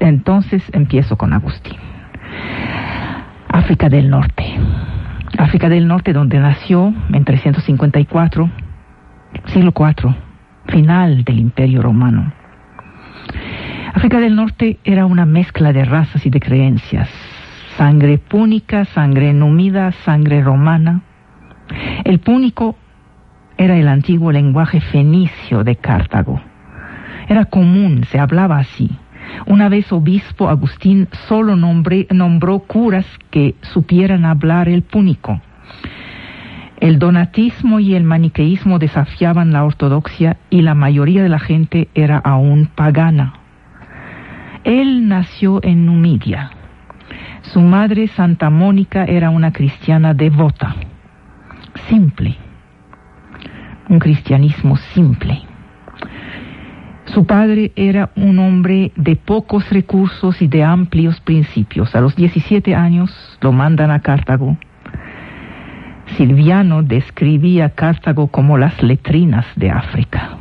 Entonces empiezo con Agustín. África del Norte. África del Norte donde nació en 354, siglo IV, final del Imperio Romano. África del Norte era una mezcla de razas y de creencias. Sangre púnica, sangre númida, sangre romana. El púnico era el antiguo lenguaje fenicio de Cartago. Era común, se hablaba así. Una vez obispo Agustín solo nombró curas que supieran hablar el púnico. El donatismo y el maniqueísmo desafiaban la ortodoxia y la mayoría de la gente era aún pagana. Él nació en Numidia. Su madre, Santa Mónica, era una cristiana devota, simple, un cristianismo simple. Su padre era un hombre de pocos recursos y de amplios principios. A los 17 años lo mandan a Cartago. Silviano describía Cartago como las letrinas de África.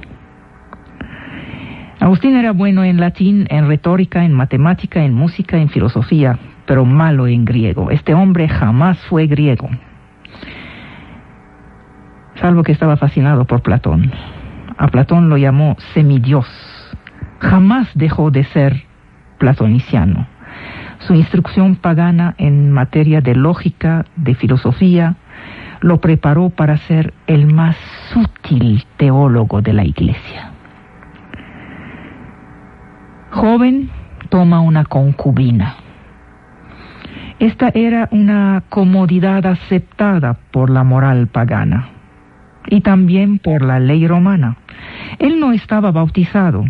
Agustín era bueno en latín, en retórica, en matemática, en música, en filosofía, pero malo en griego. Este hombre jamás fue griego, salvo que estaba fascinado por Platón. A Platón lo llamó semidios. Jamás dejó de ser platoniciano. Su instrucción pagana en materia de lógica, de filosofía, lo preparó para ser el más sutil teólogo de la Iglesia. Joven toma una concubina. Esta era una comodidad aceptada por la moral pagana y también por la ley romana. Él no estaba bautizado,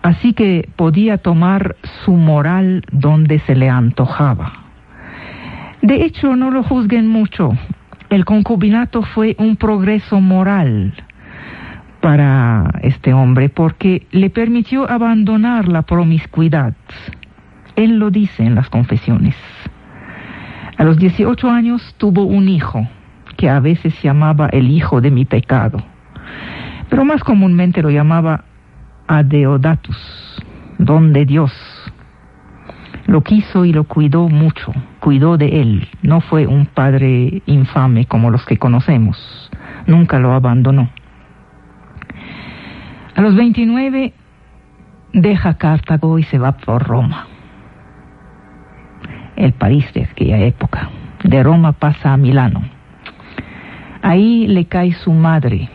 así que podía tomar su moral donde se le antojaba. De hecho, no lo juzguen mucho. El concubinato fue un progreso moral para este hombre porque le permitió abandonar la promiscuidad. Él lo dice en las confesiones. A los 18 años tuvo un hijo que a veces llamaba el hijo de mi pecado, pero más comúnmente lo llamaba Adeodatus, don de Dios. Lo quiso y lo cuidó mucho, cuidó de él, no fue un padre infame como los que conocemos, nunca lo abandonó. A los 29 deja Cartago y se va por Roma, el París de aquella época. De Roma pasa a Milano. Ahí le cae su madre.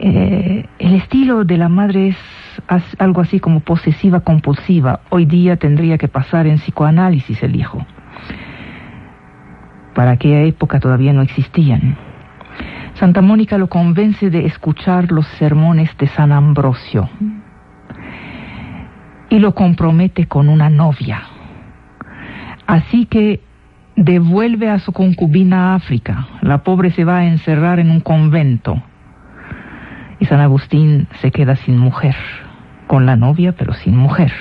Eh, el estilo de la madre es algo así como posesiva compulsiva. Hoy día tendría que pasar en psicoanálisis el hijo. Para aquella época todavía no existían. Santa Mónica lo convence de escuchar los sermones de San Ambrosio y lo compromete con una novia. Así que devuelve a su concubina a África. La pobre se va a encerrar en un convento. Y San Agustín se queda sin mujer, con la novia pero sin mujer.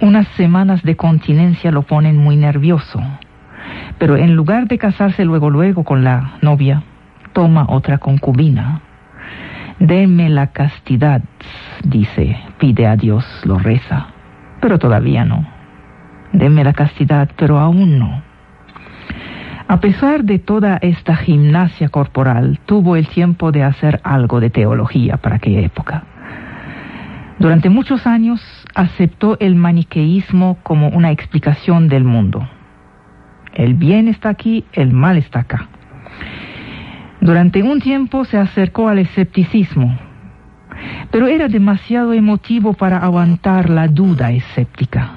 Unas semanas de continencia lo ponen muy nervioso. Pero en lugar de casarse luego luego con la novia, toma otra concubina. Deme la castidad, dice, pide a Dios, lo reza, pero todavía no. Deme la castidad, pero aún no. A pesar de toda esta gimnasia corporal, tuvo el tiempo de hacer algo de teología para aquella época. Durante muchos años aceptó el maniqueísmo como una explicación del mundo. El bien está aquí, el mal está acá. Durante un tiempo se acercó al escepticismo, pero era demasiado emotivo para aguantar la duda escéptica.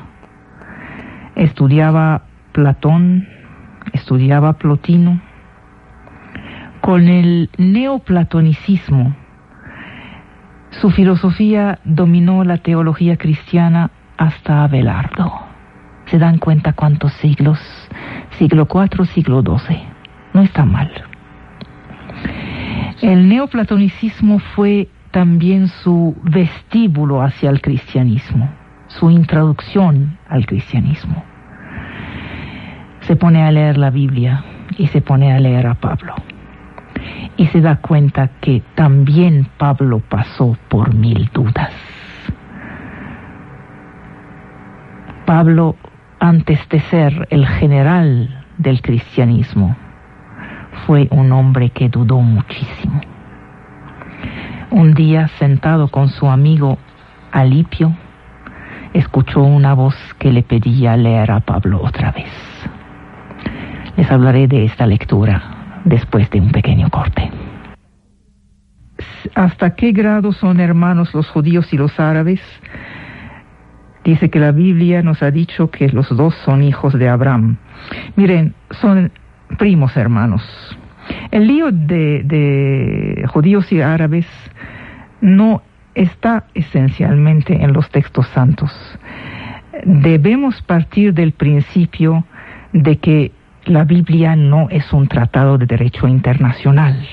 Estudiaba Platón, estudiaba Plotino. Con el neoplatonicismo, Su filosofía dominó la teología cristiana hasta Abelardo. ¿Se dan cuenta cuántos siglos? Siglo IV, siglo XII. No está mal. El neoplatonicismo fue también su vestíbulo hacia el cristianismo, su introducción al cristianismo. Se pone a leer la Biblia y se pone a leer a Pablo. Y se da cuenta que también Pablo pasó por mil dudas. Pablo, antes de ser el general del cristianismo, fue un hombre que dudó muchísimo. Un día, sentado con su amigo Alipio, escuchó una voz que le pedía leer a Pablo otra vez. Les hablaré de esta lectura después de un pequeño corte. ¿Hasta qué grado son hermanos los judíos y los árabes? Dice que la Biblia nos ha dicho que los dos son hijos de Abraham. Miren, son primos hermanos. El lío de, judíos y árabes no está esencialmente en los textos santos. Debemos partir del principio de que la Biblia no es un tratado de derecho internacional.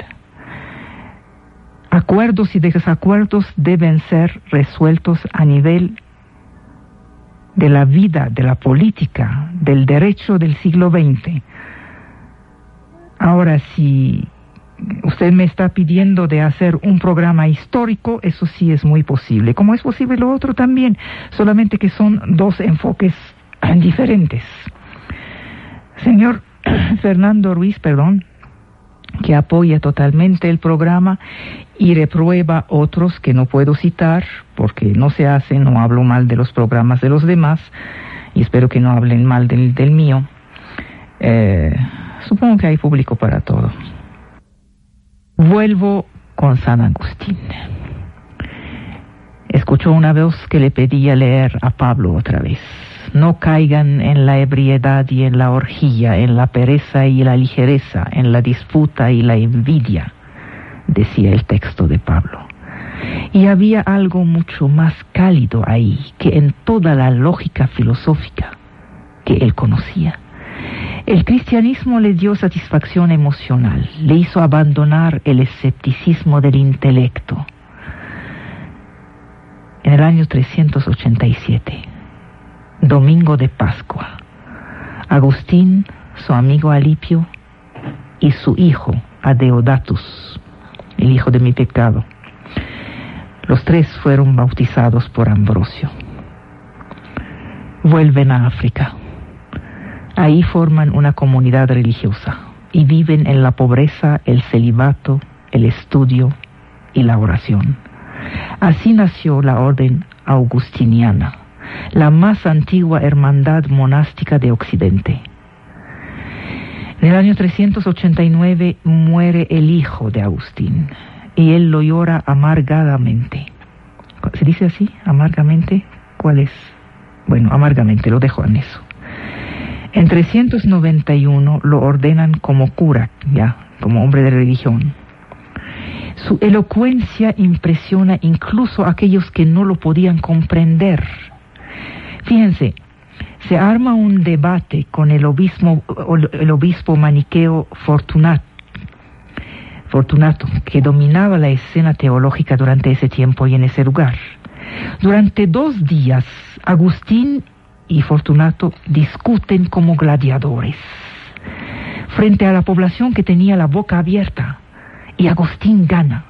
Acuerdos y desacuerdos deben ser resueltos a nivel de la vida, de la política, del derecho del siglo XX Ahora, si usted me está pidiendo de hacer un programa histórico, eso sí es muy posible. Como es posible lo otro también, solamente que son dos enfoques diferentes. Señor Fernando Ruiz, perdón, que apoya totalmente el programa y reprueba otros que no puedo citar porque no se hacen, no hablo mal de los programas de los demás y espero que no hablen mal del, del mío. Eh, Supongo que hay público para todo. Vuelvo con San Agustín. Escuchó una voz que le pedía leer a Pablo otra vez. No caigan en la ebriedad y en la orgía, en la pereza y la ligereza, en la disputa y la envidia, decía el texto de Pablo. Y había algo mucho más cálido ahí que en toda la lógica filosófica que él conocía. El cristianismo le dio satisfacción emocional, le hizo abandonar el escepticismo del intelecto. En el año 387, domingo de Pascua, Agustín, su amigo Alipio y su hijo Adeodatus, el hijo de mi pecado, los tres fueron bautizados por Ambrosio. Vuelven a África Ahí forman una comunidad religiosa y viven en la pobreza, el celibato, el estudio y la oración. Así nació la orden augustiniana, la más antigua hermandad monástica de Occidente. En el año 389 muere el hijo de Agustín y él lo llora amargadamente. ¿Se dice así? ¿Amargamente? ¿Cuál es? Bueno, amargamente, lo dejo en eso. En 391 lo ordenan como cura, ya, como hombre de religión. Su elocuencia impresiona incluso a aquellos que no lo podían comprender. Fíjense, se arma un debate con el obispo, maniqueo Fortunato, que dominaba la escena teológica durante ese tiempo y en ese lugar. Durante dos días, Agustín y Fortunato discuten como gladiadores frente a la población que tenía la boca abierta y Agustín gana.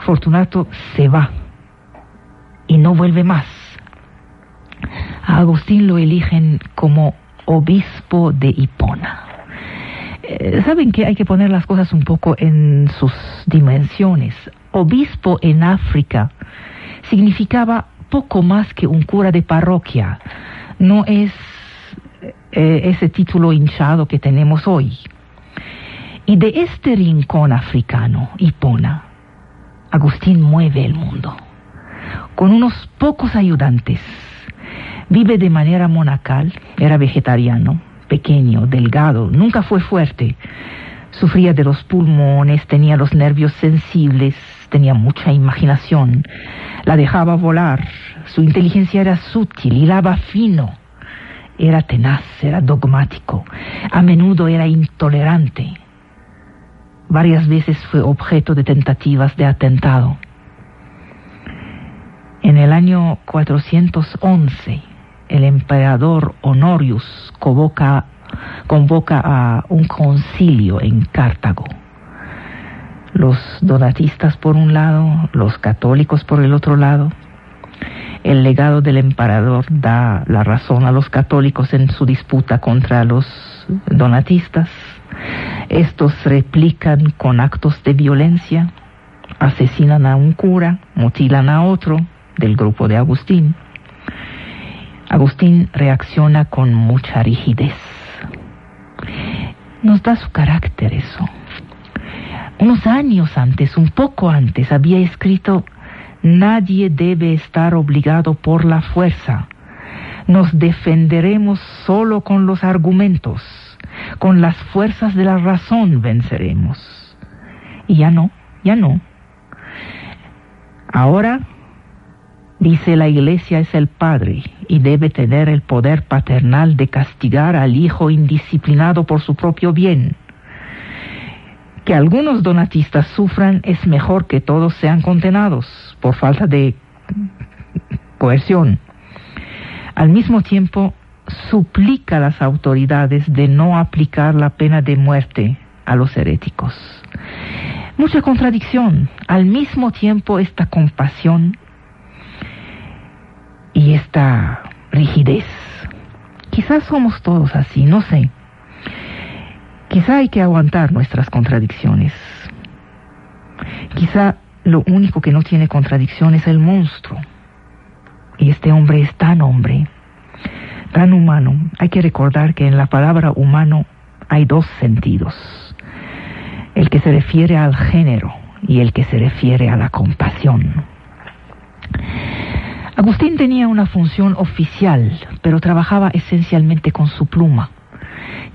Fortunato se va y no vuelve más. A Agustín lo eligen como obispo de Hipona. Eh, Saben que hay que poner las cosas un poco en sus dimensiones. Obispo en África significaba poco más que un cura de parroquia no es eh, ese título hinchado que tenemos hoy. Y de este rincón africano, Hipona, Agustín mueve el mundo. Con unos pocos ayudantes, vive de manera monacal, era vegetariano, pequeño, delgado, nunca fue fuerte. Sufría de los pulmones, tenía los nervios sensibles, tenía mucha imaginación, la dejaba volar, su inteligencia era sutil, hilaba fino, era tenaz, era dogmático, a menudo era intolerante. Varias veces fue objeto de tentativas de atentado. En el año 411, el emperador Honorius convoca, convoca a un concilio en Cartago. Los donatistas por un lado, los católicos por el otro lado. El legado del emperador da la razón a los católicos en su disputa contra los donatistas. Estos replican con actos de violencia, asesinan a un cura, mutilan a otro del grupo de Agustín. Agustín reacciona con mucha rigidez. Nos da su carácter eso. Unos años antes, un poco antes, había escrito, Nadie debe estar obligado por la fuerza. Nos defenderemos solo con los argumentos. Con las fuerzas de la razón venceremos. Y ya no, ya no. Ahora Dice la iglesia es el padre y debe tener el poder paternal de castigar al hijo indisciplinado por su propio bien. Que algunos donatistas sufran es mejor que todos sean condenados por falta de coerción. Al mismo tiempo, suplica a las autoridades de no aplicar la pena de muerte a los heréticos. Mucha contradicción. Al mismo tiempo, esta compasión y esta rigidez. Quizás somos todos así, no sé. Quizá hay que aguantar nuestras contradicciones. Quizá lo único que no tiene contradicción es el monstruo. Y este hombre es tan hombre, tan humano. Hay que recordar que en la palabra humano hay dos sentidos. El que se refiere al género y el que se refiere a la compasión. Agustín tenía una función oficial, pero trabajaba esencialmente con su pluma.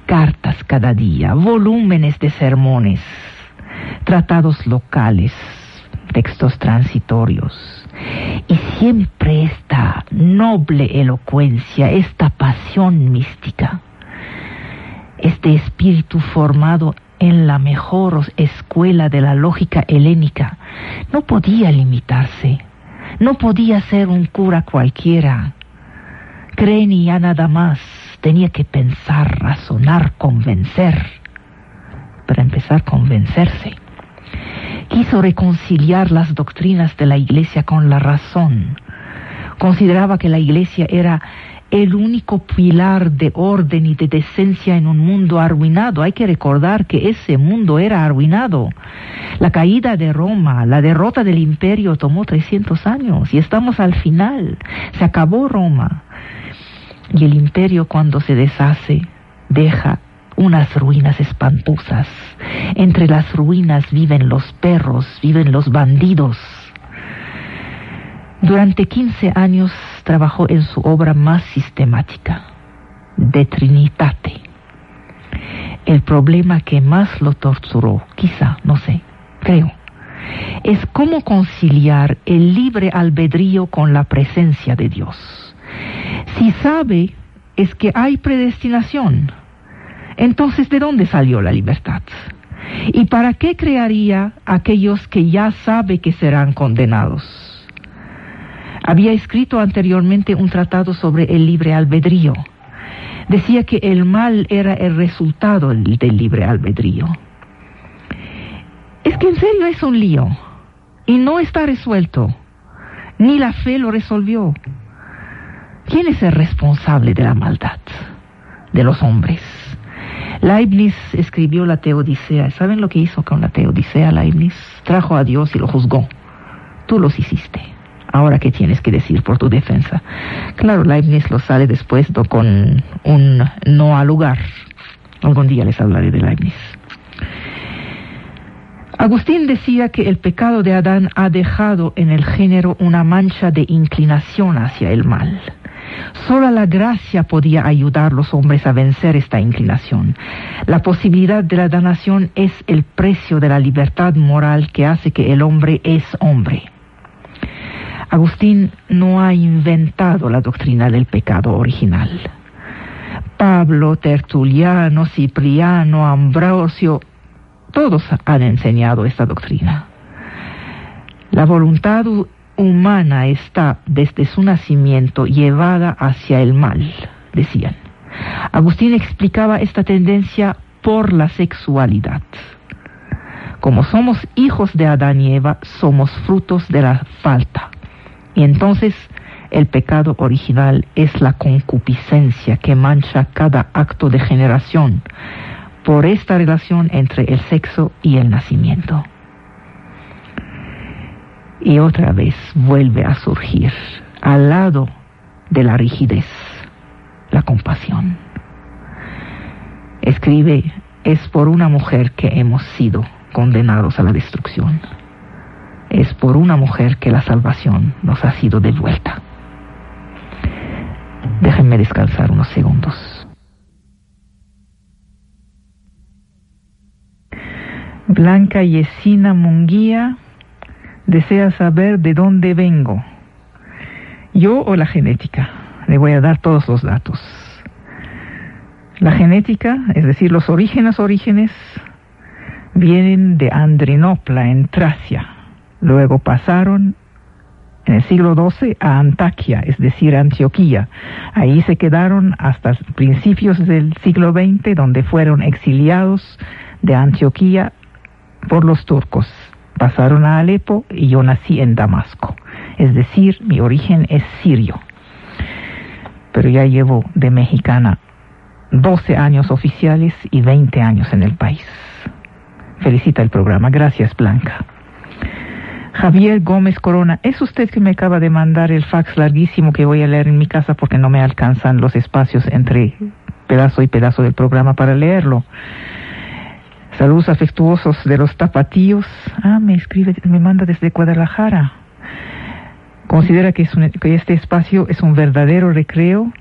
Cartas cada día, volúmenes de sermones, tratados locales, textos transitorios. Y siempre esta noble elocuencia, esta pasión mística, este espíritu formado en la mejor escuela de la lógica helénica, no podía limitarse no podía ser un cura cualquiera. Ya nada más tenía que pensar, razonar, convencer. Para empezar, convencerse. Quiso reconciliar las doctrinas de la iglesia con la razón. Consideraba que la iglesia era el único pilar de orden y de decencia en un mundo arruinado. Hay que recordar que ese mundo era arruinado. La caída de Roma, la derrota del imperio tomó 300 años y estamos al final. Se acabó Roma. Y el imperio cuando se deshace deja unas ruinas espantosas. Entre las ruinas viven los perros, viven los bandidos. Durante 15 años trabajó en su obra más sistemática, De Trinitate. El problema que más lo torturó, quizá, no sé, creo, es cómo conciliar el libre albedrío con la presencia de Dios. Si sabe, es que hay predestinación. Entonces, ¿de dónde salió la libertad? ¿Y para qué crearía aquellos que ya sabe que serán condenados? Había escrito anteriormente un tratado sobre el libre albedrío. Decía que el mal era el resultado del libre albedrío. Es que en serio es un lío y no está resuelto. Ni la fe lo resolvió. ¿Quién es el responsable de la maldad? De los hombres. Leibniz escribió la Teodicea. ¿Saben lo que hizo con la Teodicea Leibniz? Trajo a Dios y lo juzgó. Tú los hiciste. Ahora, ¿qué tienes que decir por tu defensa? Claro, Leibniz lo sale después con un no al lugar. Algún día les hablaré de Leibniz. Agustín decía que el pecado de Adán ha dejado en el género una mancha de inclinación hacia el mal. Sola la gracia podía ayudar a los hombres a vencer esta inclinación. La posibilidad de la danación es el precio de la libertad moral que hace que el hombre es hombre. Agustín no ha inventado la doctrina del pecado original. Pablo, Tertuliano, Cipriano, Ambrosio, todos han enseñado esta doctrina. La voluntad humana está desde su nacimiento llevada hacia el mal, decían. Agustín explicaba esta tendencia por la sexualidad. Como somos hijos de Adán y Eva, somos frutos de la falta. Y entonces el pecado original es la concupiscencia que mancha cada acto de generación por esta relación entre el sexo y el nacimiento y otra vez vuelve a surgir al lado de la rigidez, la compasión. Escribe, es por una mujer que hemos sido condenados a la destrucción. Es por una mujer que la salvación nos ha sido devuelta. Déjenme descansar unos segundos. Blanca Yesina Munguía desea saber de dónde vengo, yo o la genética. Le voy a dar todos los datos. La genética, es decir, los orígenes orígenes, vienen de Andrinopla en Tracia. Luego pasaron en el siglo XII a Antaquia, es decir, Antioquía. Ahí se quedaron hasta principios del siglo XX, donde fueron exiliados de Antioquía por los turcos pasaron a Alepo y yo nací en Damasco. Es decir, mi origen es sirio. Pero ya llevo de mexicana 12 años oficiales y 20 años en el país. Felicita el programa. Gracias, Blanca. Javier Gómez Corona, ¿es usted que me acaba de mandar el fax larguísimo que voy a leer en mi casa porque no me alcanzan los espacios entre pedazo y pedazo del programa para leerlo? Saludos afectuosos de los tapatíos. Ah, me escribe, me manda desde Guadalajara. Considera que, que este espacio es un verdadero recreo,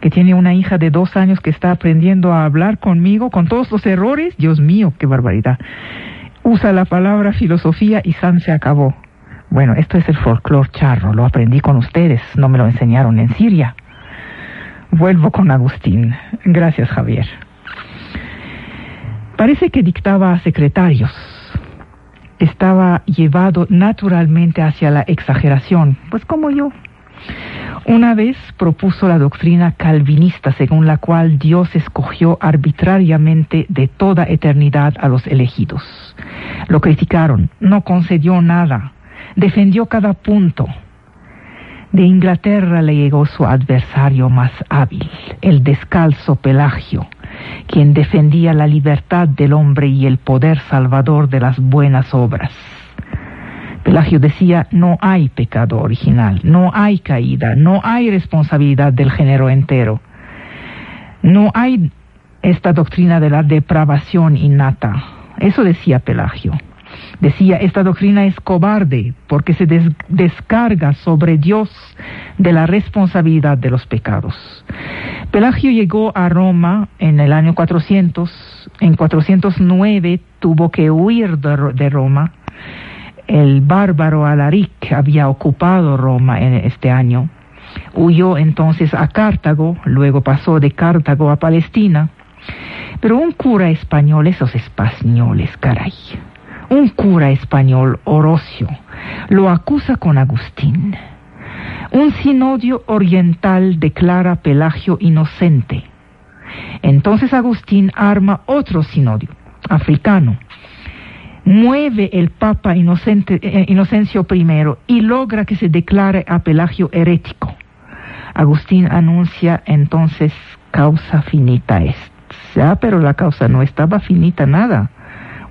que tiene una hija de dos años que está aprendiendo a hablar conmigo con todos los errores. Dios mío, qué barbaridad. Usa la palabra filosofía y San se acabó. Bueno, esto es el folclore charro, lo aprendí con ustedes, no me lo enseñaron en Siria. Vuelvo con Agustín. Gracias, Javier. Parece que dictaba a secretarios. Estaba llevado naturalmente hacia la exageración, pues como yo. Una vez propuso la doctrina calvinista según la cual Dios escogió arbitrariamente de toda eternidad a los elegidos. Lo criticaron, no concedió nada, defendió cada punto. De Inglaterra le llegó su adversario más hábil, el descalzo Pelagio, quien defendía la libertad del hombre y el poder salvador de las buenas obras. Pelagio decía, no hay pecado original, no hay caída, no hay responsabilidad del género entero, no hay esta doctrina de la depravación innata. Eso decía Pelagio. Decía, esta doctrina es cobarde porque se descarga sobre Dios de la responsabilidad de los pecados. Pelagio llegó a Roma en el año 400, en 409 tuvo que huir de, Roma. El bárbaro Alaric había ocupado Roma en este año. Huyó entonces a Cartago, luego pasó de Cartago a Palestina. Pero un cura español, esos españoles, caray, un cura español, Orocio, lo acusa con Agustín. Un sinodio oriental declara Pelagio inocente. Entonces Agustín arma otro sinodio, africano. Mueve el Papa eh, Inocencio I y logra que se declare a Pelagio herético. Agustín anuncia entonces causa finita est. Ya, pero la causa no estaba finita nada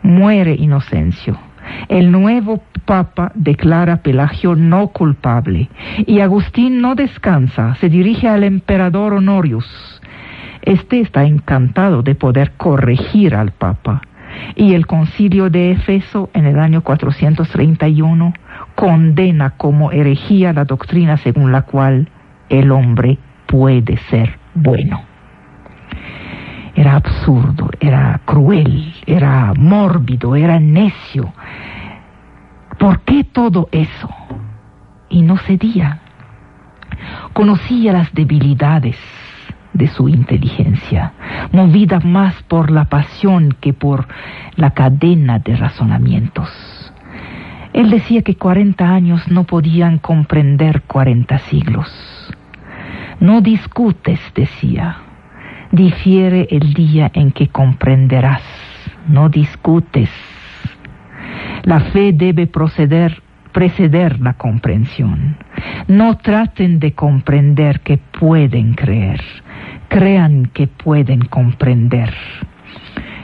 muere Inocencio. El nuevo papa declara Pelagio no culpable y Agustín no descansa, se dirige al emperador Honorius. Este está encantado de poder corregir al papa y el concilio de Efeso en el año 431 condena como herejía la doctrina según la cual el hombre puede ser bueno. Era absurdo, era cruel, era mórbido, era necio. ¿Por qué todo eso? Y no cedía. Conocía las debilidades de su inteligencia, movida más por la pasión que por la cadena de razonamientos. Él decía que cuarenta años no podían comprender cuarenta siglos. No discutes, decía. Difiere el día en que comprenderás. No discutes. La fe debe proceder, preceder la comprensión. No traten de comprender que pueden creer. Crean que pueden comprender.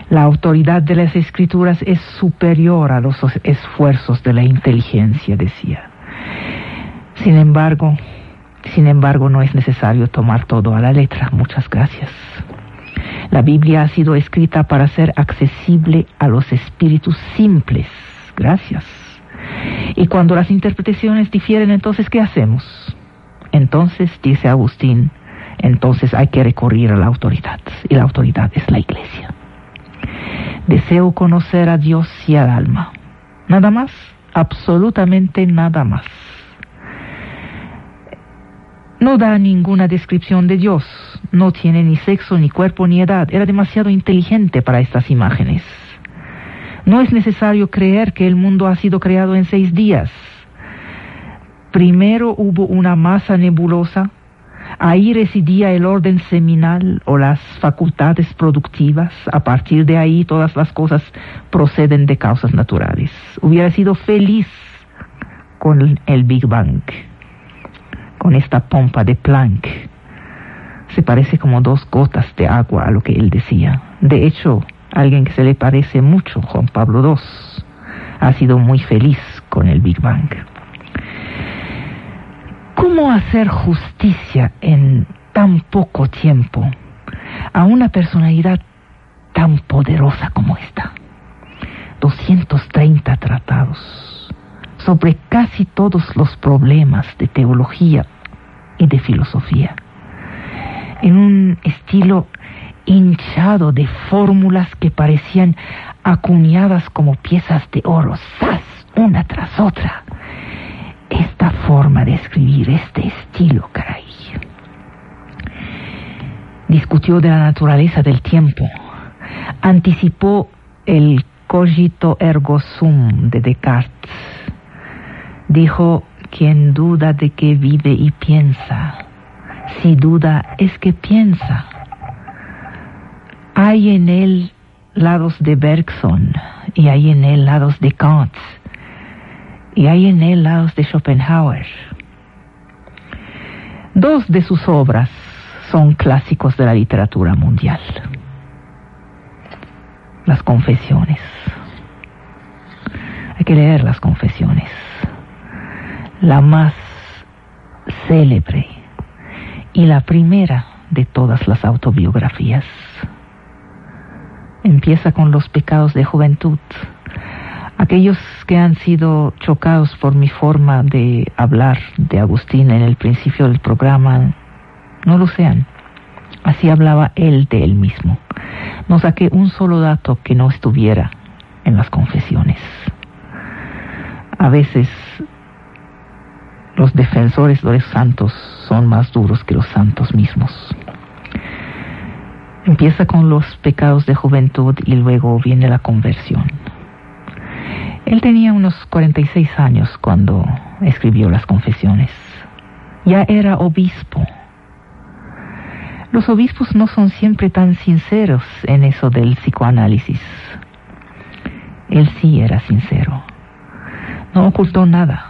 La autoridad de las escrituras es superior a los esfuerzos de la inteligencia, decía. Sin embargo, sin embargo, no es necesario tomar todo a la letra. Muchas gracias. La Biblia ha sido escrita para ser accesible a los espíritus simples. Gracias. Y cuando las interpretaciones difieren, entonces, ¿qué hacemos? Entonces, dice Agustín, entonces hay que recurrir a la autoridad. Y la autoridad es la iglesia. Deseo conocer a Dios y al alma. Nada más, absolutamente nada más. No da ninguna descripción de Dios. No tiene ni sexo, ni cuerpo, ni edad. Era demasiado inteligente para estas imágenes. No es necesario creer que el mundo ha sido creado en seis días. Primero hubo una masa nebulosa, Ahí residía el orden seminal o las facultades productivas. A partir de ahí todas las cosas proceden de causas naturales. Hubiera sido feliz con el Big Bang, con esta pompa de Planck. Se parece como dos gotas de agua a lo que él decía. De hecho, alguien que se le parece mucho, Juan Pablo II, ha sido muy feliz con el Big Bang. ¿Cómo hacer justicia en tan poco tiempo a una personalidad tan poderosa como esta? 230 tratados sobre casi todos los problemas de teología y de filosofía, en un estilo hinchado de fórmulas que parecían acuñadas como piezas de oro, ¡zas! una tras otra esta forma de escribir, este estilo, caray. Discutió de la naturaleza del tiempo, anticipó el cogito ergo sum de Descartes. Dijo, quien duda de que vive y piensa, si duda es que piensa. Hay en él lados de Bergson y hay en él lados de Kant y hay en él lados de Schopenhauer. Dos de sus obras son clásicos de la literatura mundial. Las confesiones. Hay que leer las confesiones. La más célebre y la primera de todas las autobiografías. Empieza con los pecados de juventud Aquellos que han sido chocados por mi forma de hablar de Agustín en el principio del programa, no lo sean. Así hablaba él de él mismo. No saqué un solo dato que no estuviera en las confesiones. A veces los defensores de los santos son más duros que los santos mismos. Empieza con los pecados de juventud y luego viene la conversión. Él tenía unos 46 años cuando escribió las confesiones. Ya era obispo. Los obispos no son siempre tan sinceros en eso del psicoanálisis. Él sí era sincero. No ocultó nada.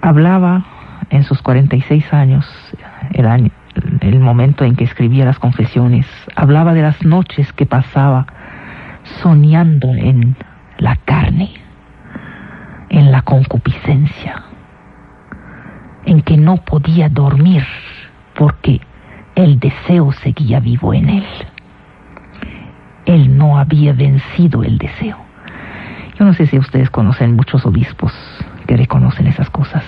Hablaba en sus 46 años, el, año, el momento en que escribía las confesiones, hablaba de las noches que pasaba soñando en la carne, en la concupiscencia, en que no podía dormir porque el deseo seguía vivo en él. Él no había vencido el deseo. Yo no sé si ustedes conocen muchos obispos que reconocen esas cosas,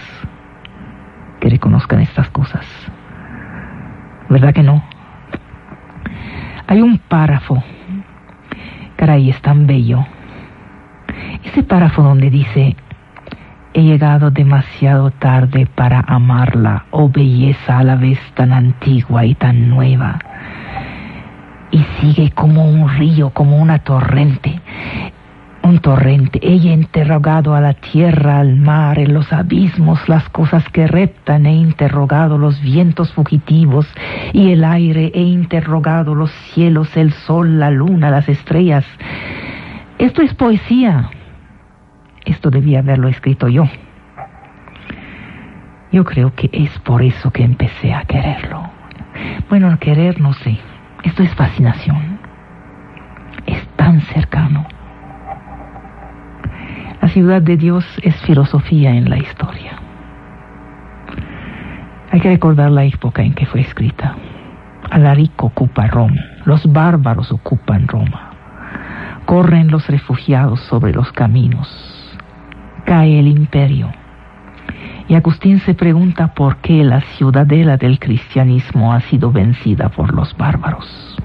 que reconozcan estas cosas. ¿Verdad que no? Hay un párrafo, caray, es tan bello. Ese párrafo donde dice, he llegado demasiado tarde para amarla, oh belleza a la vez tan antigua y tan nueva. Y sigue como un río, como una torrente un torrente. Ella interrogado a la tierra, al mar, en los abismos, las cosas que reptan, he interrogado los vientos fugitivos y el aire, he interrogado los cielos, el sol, la luna, las estrellas. Esto es poesía. Esto debía haberlo escrito yo. Yo creo que es por eso que empecé a quererlo. Bueno, querer no sé. Esto es fascinación. Es tan cercano. La ciudad de Dios es filosofía en la historia. Hay que recordar la época en que fue escrita. Alarico ocupa Roma, los bárbaros ocupan Roma, corren los refugiados sobre los caminos, cae el imperio. Y Agustín se pregunta por qué la ciudadela del cristianismo ha sido vencida por los bárbaros.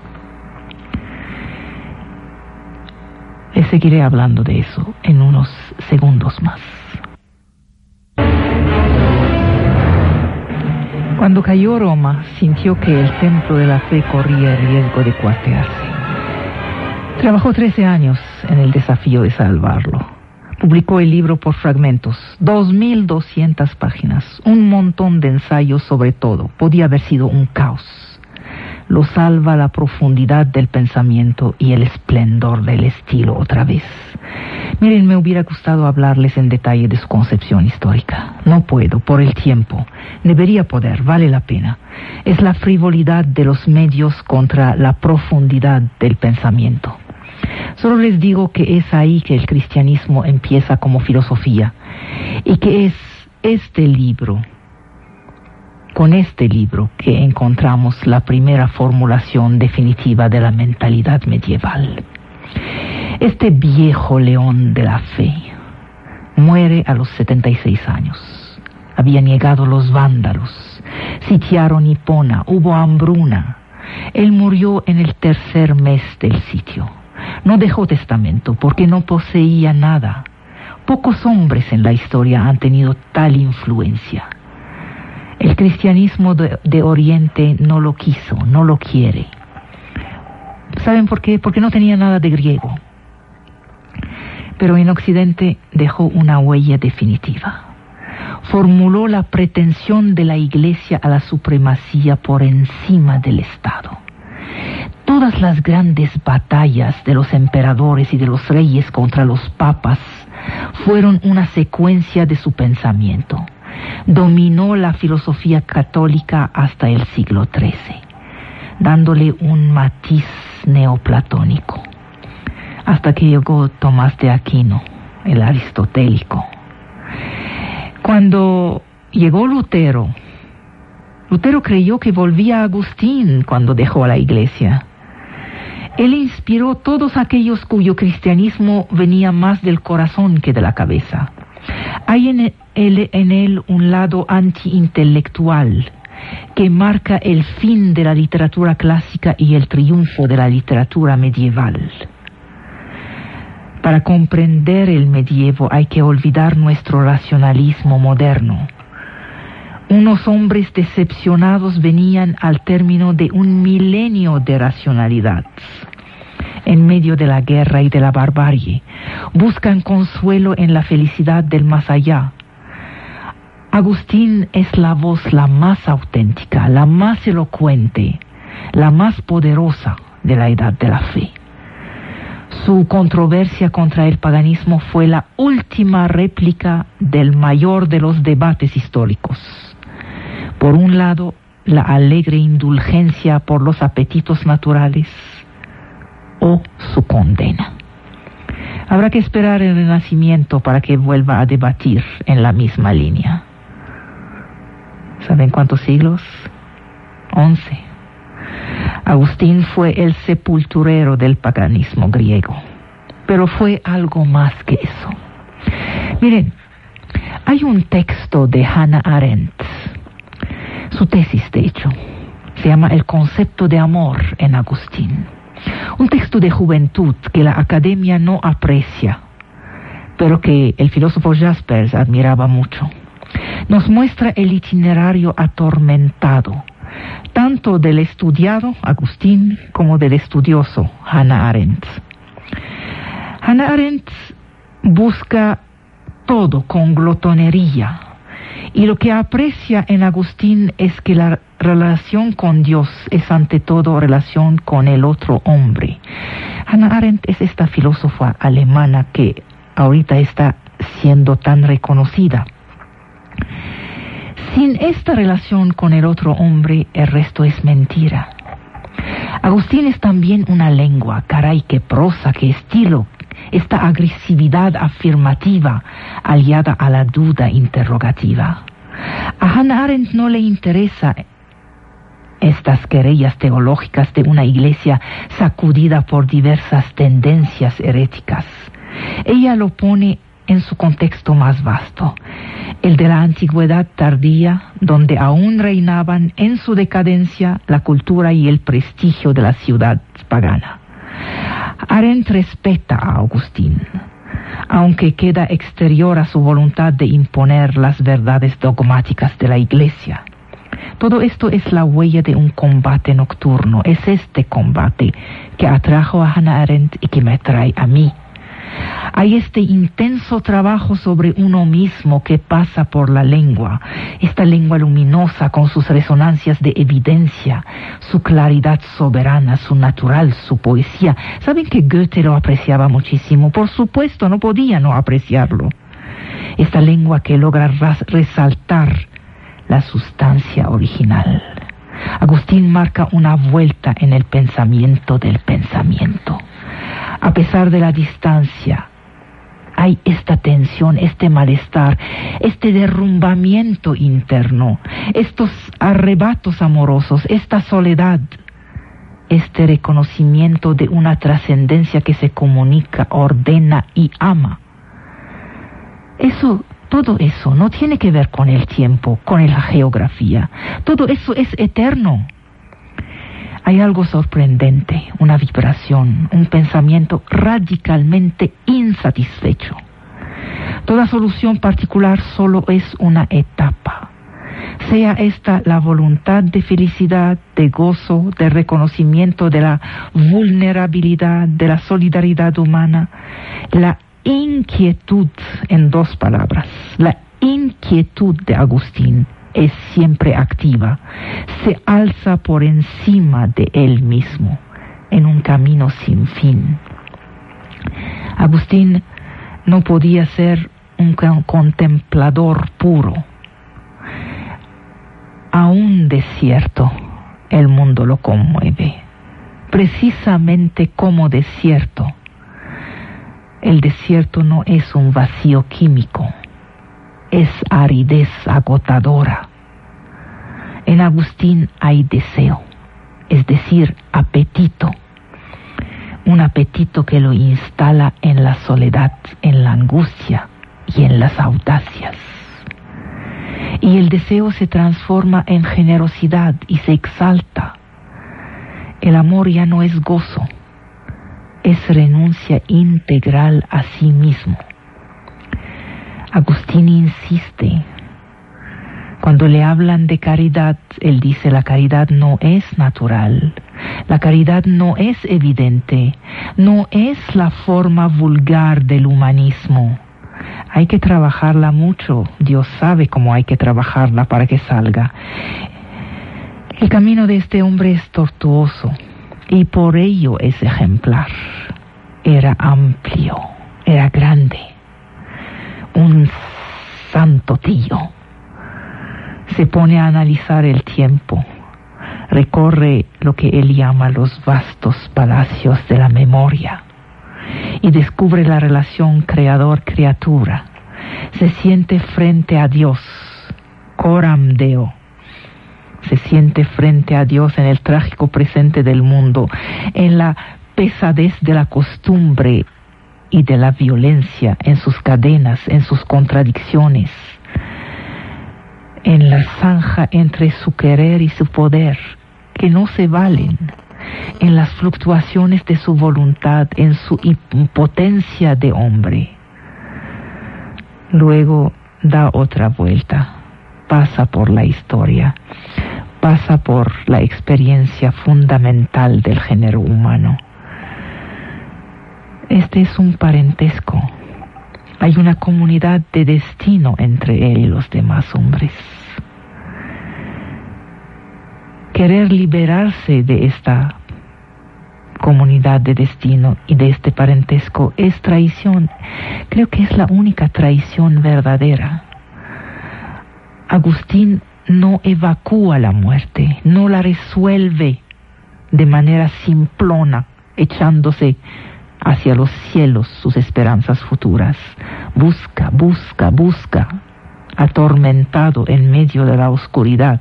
Seguiré hablando de eso en unos segundos más. Cuando cayó Roma, sintió que el templo de la fe corría el riesgo de cuartearse. Trabajó 13 años en el desafío de salvarlo. Publicó el libro por fragmentos, 2.200 páginas, un montón de ensayos sobre todo. Podía haber sido un caos lo salva la profundidad del pensamiento y el esplendor del estilo otra vez. Miren, me hubiera gustado hablarles en detalle de su concepción histórica. No puedo, por el tiempo. Debería poder, vale la pena. Es la frivolidad de los medios contra la profundidad del pensamiento. Solo les digo que es ahí que el cristianismo empieza como filosofía y que es este libro con este libro que encontramos la primera formulación definitiva de la mentalidad medieval. Este viejo león de la fe muere a los 76 años. Habían llegado los vándalos, sitiaron Hipona, hubo hambruna. Él murió en el tercer mes del sitio. No dejó testamento porque no poseía nada. Pocos hombres en la historia han tenido tal influencia. El cristianismo de, Oriente no lo quiso, no lo quiere. ¿Saben por qué? Porque no tenía nada de griego. Pero en Occidente dejó una huella definitiva. Formuló la pretensión de la Iglesia a la supremacía por encima del Estado. Todas las grandes batallas de los emperadores y de los reyes contra los papas fueron una secuencia de su pensamiento dominó la filosofía católica hasta el siglo XIII, dándole un matiz neoplatónico, hasta que llegó Tomás de Aquino, el aristotélico. Cuando llegó Lutero, Lutero creyó que volvía a Agustín cuando dejó la iglesia. Él inspiró todos aquellos cuyo cristianismo venía más del corazón que de la cabeza. Hay en él, un lado antiintelectual que marca el fin de la literatura clásica y el triunfo de la literatura medieval. Para comprender el medievo hay que olvidar nuestro racionalismo moderno. Unos hombres decepcionados venían al término de un milenio de racionalidad en medio de la guerra y de la barbarie. Buscan consuelo en la felicidad del más allá. Agustín es la voz la más auténtica, la más elocuente, la más poderosa de la edad de la fe. Su controversia contra el paganismo fue la última réplica del mayor de los debates históricos. Por un lado, la alegre indulgencia por los apetitos naturales, o su condena. Habrá que esperar el renacimiento para que vuelva a debatir en la misma línea. ¿Saben cuántos siglos? Once. Agustín fue el sepulturero del paganismo griego, pero fue algo más que eso. Miren, hay un texto de Hannah Arendt, su tesis de hecho, Se llama El concepto de amor en Agustín. Un texto de juventud que la academia no aprecia, pero que el filósofo Jaspers admiraba mucho. Nos muestra el itinerario atormentado, tanto del estudiado Agustín como del estudioso Hannah Arendt. Hannah Arendt busca todo con glotonería y lo que aprecia en Agustín es que la relación con Dios es ante todo relación con el otro hombre. Hannah Arendt es esta filósofa alemana que ahorita está siendo tan reconocida. Sin esta relación con el otro hombre, el resto es mentira. Agustín es también una lengua, caray, qué prosa, qué estilo, esta agresividad afirmativa aliada a la duda interrogativa. A Hannah Arendt no le interesa estas querellas teológicas de una iglesia sacudida por diversas tendencias heréticas. Ella lo pone en su contexto más vasto, el de la antigüedad tardía, donde aún reinaban en su decadencia la cultura y el prestigio de la ciudad pagana. Arendt respeta a Agustín, aunque queda exterior a su voluntad de imponer las verdades dogmáticas de la Iglesia. Todo esto es la huella de un combate nocturno. Es este combate que atrajo a Hannah Arendt y que me trae a mí hay este intenso trabajo sobre uno mismo que pasa por la lengua, esta lengua luminosa con sus resonancias de evidencia, su claridad soberana, su natural, su poesía. ¿Saben que Goethe lo apreciaba muchísimo? Por supuesto, no podía no apreciarlo. Esta lengua que logra resaltar la sustancia original. Agustín marca una vuelta en el pensamiento del pensamiento a pesar de la distancia. Hay esta tensión, este malestar, este derrumbamiento interno, estos arrebatos amorosos, esta soledad, este reconocimiento de una trascendencia que se comunica, ordena y ama. Eso, todo eso no tiene que ver con el tiempo, con la geografía. Todo eso es eterno hay algo sorprendente, una vibración, un pensamiento radicalmente insatisfecho. Toda solución particular solo es una etapa. Sea esta la voluntad de felicidad, de gozo, de reconocimiento de la vulnerabilidad, de la solidaridad humana, la inquietud en dos palabras, la inquietud de Agustín es siempre activa, se alza por encima de él mismo en un camino sin fin. Agustín no podía ser un contemplador puro. A un desierto el mundo lo conmueve, precisamente como desierto. El desierto no es un vacío químico, es aridez agotadora. En Agustín hay deseo, es decir, apetito. Un apetito que lo instala en la soledad, en la angustia y en las audacias. Y el deseo se transforma en generosidad y se exalta. El amor ya no es gozo, es renuncia integral a sí mismo. Agustín insiste, cuando le hablan de caridad, él dice la caridad no es natural, la caridad no es evidente, no es la forma vulgar del humanismo. Hay que trabajarla mucho, Dios sabe cómo hay que trabajarla para que salga. El camino de este hombre es tortuoso y por ello es ejemplar. Era amplio, era grande un santo tío. Se pone a analizar el tiempo, recorre lo que él llama los vastos palacios de la memoria y descubre la relación creador-criatura. Se siente frente a Dios, coram deo. Se siente frente a Dios en el trágico presente del mundo, en la pesadez de la costumbre y de la violencia en sus cadenas, en sus contradicciones, en la zanja entre su querer y su poder, que no se valen en las fluctuaciones de su voluntad, en su impotencia de hombre. Luego da otra vuelta, pasa por la historia, pasa por la experiencia fundamental del género humano. Este es un parentesco. Hay una comunidad de destino entre él y los demás hombres. Querer liberarse de esta comunidad de destino y de este parentesco es traición. Creo que es la única traición verdadera. Agustín no evacúa la muerte, no la resuelve de manera simplona, echándose hacia los cielos sus esperanzas futuras. Busca, busca, busca, atormentado en medio de la oscuridad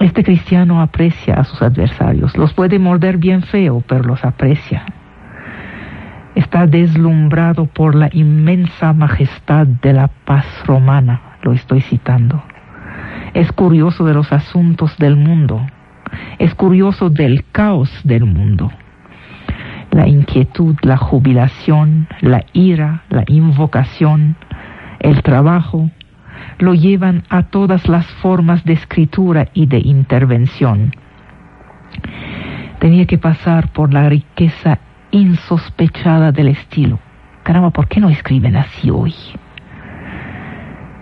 este cristiano aprecia a sus adversarios, los puede morder bien feo, pero los aprecia. Está deslumbrado por la inmensa majestad de la paz romana, lo estoy citando. Es curioso de los asuntos del mundo, es curioso del caos del mundo. La inquietud, la jubilación, la ira, la invocación, el trabajo, lo llevan a todas las formas de escritura y de intervención. Tenía que pasar por la riqueza insospechada del estilo. Caramba, ¿por qué no escriben así hoy?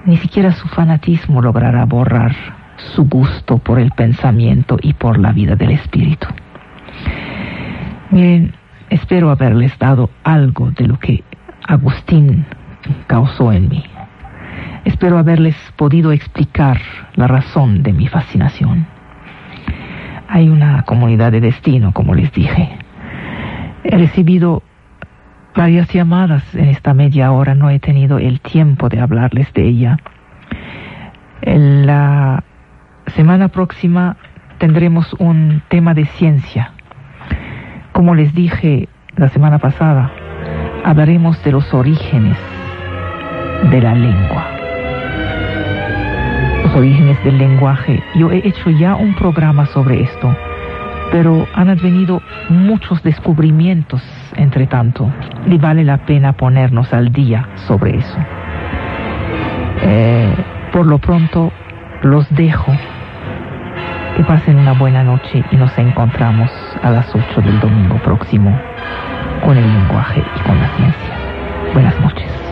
Ni siquiera su fanatismo logrará borrar su gusto por el pensamiento y por la vida del espíritu. Miren, espero haberles dado algo de lo que Agustín causó en mí. Espero haberles podido explicar la razón de mi fascinación. Hay una comunidad de destino, como les dije. He recibido varias llamadas en esta media hora, no he tenido el tiempo de hablarles de ella. La semana próxima tendremos un tema de ciencia. Como les dije la semana pasada, hablaremos de los orígenes de la lengua orígenes del lenguaje. Yo he hecho ya un programa sobre esto, pero han advenido muchos descubrimientos entre tanto y vale la pena ponernos al día sobre eso. Eh, por lo pronto los dejo. Que pasen una buena noche y nos encontramos a las 8 del domingo próximo con el lenguaje y con la ciencia. Buenas noches.